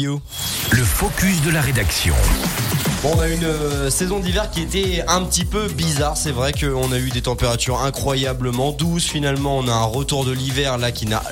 you. Le focus de la rédaction. Bon, on a une euh, saison d'hiver qui était un petit peu bizarre. C'est vrai qu'on a eu des températures incroyablement douces. Finalement, on a un retour de l'hiver là qui n'a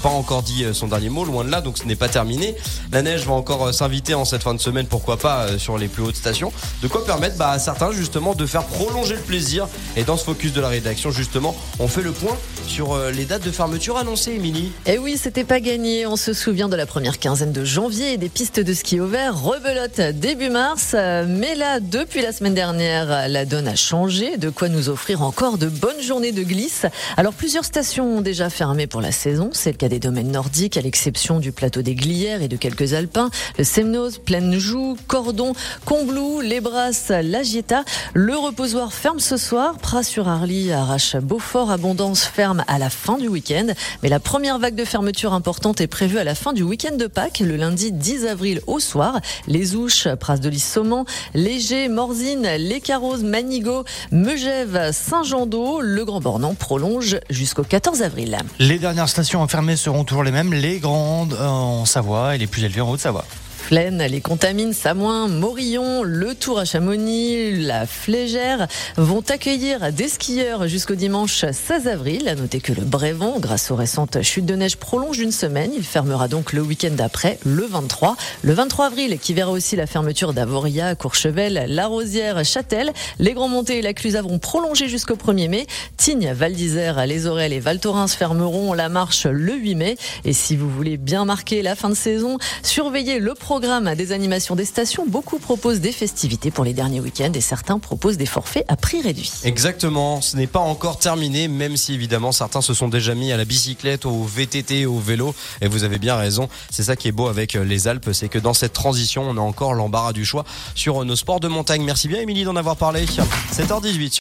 pas encore dit euh, son dernier mot, loin de là, donc ce n'est pas terminé. La neige va encore euh, s'inviter en cette fin de semaine, pourquoi pas, sur les plus hautes stations. De quoi permettre bah, à certains justement de faire prolonger le plaisir. Et dans ce focus de la rédaction, justement, on fait le point sur les dates de fermeture annoncées, Émilie. Eh oui, c'était pas gagné. On se souvient de la première quinzaine de janvier et des pistes de ski au vert rebelote début mars. Mais là, depuis la semaine dernière, la donne a changé. De quoi nous offrir encore de bonnes journées de glisse. Alors, plusieurs stations ont déjà fermé pour la saison. C'est le cas des domaines nordiques, à l'exception du plateau des Glières et de quelques alpins. Le Semnoz, Plaine-Joux, Cordon, Combloux, Les Brasses, La Gieta. Le reposoir ferme ce soir. Pras-sur-Arly, Arrache, Beaufort, Abondance ferme à la fin du week-end. Mais la première vague de fermeture importante est prévue à la fin du week-end de Pâques, le lundi 10 avril au soir. Les Ouches, Pras de Lys, Saumon, Léger, Morzine, Les Carrozes, Manigot, Megève, Saint-Jean-d'Eau. Le Grand Bornand prolonge jusqu'au 14 avril. Les dernières stations fermées seront toujours les mêmes, les grandes en Savoie et les plus élevées en Haute-Savoie les Contamines, Samoin, Morillon, le Tour à Chamonix, la Flégère vont accueillir des skieurs jusqu'au dimanche 16 avril. À noter que le Brévent, grâce aux récentes chutes de neige, prolonge d'une semaine. Il fermera donc le week-end d'après, le 23. Le 23 avril, qui verra aussi la fermeture d'Avoria, Courchevel, La Rosière, Châtel. Les Grands Montées et la Clusa vont prolonger jusqu'au 1er mai. Tignes, Val d'Isère, Les Aurelles et Val Thorens fermeront la marche le 8 mai. Et si vous voulez bien marquer la fin de saison, surveillez le programme programme des animations des stations, beaucoup proposent des festivités pour les derniers week-ends et certains proposent des forfaits à prix réduit. Exactement, ce n'est pas encore terminé, même si évidemment certains se sont déjà mis à la bicyclette, au VTT, au vélo. Et vous avez bien raison, c'est ça qui est beau avec les Alpes, c'est que dans cette transition, on a encore l'embarras du choix sur nos sports de montagne. Merci bien Émilie d'en avoir parlé. 7h18.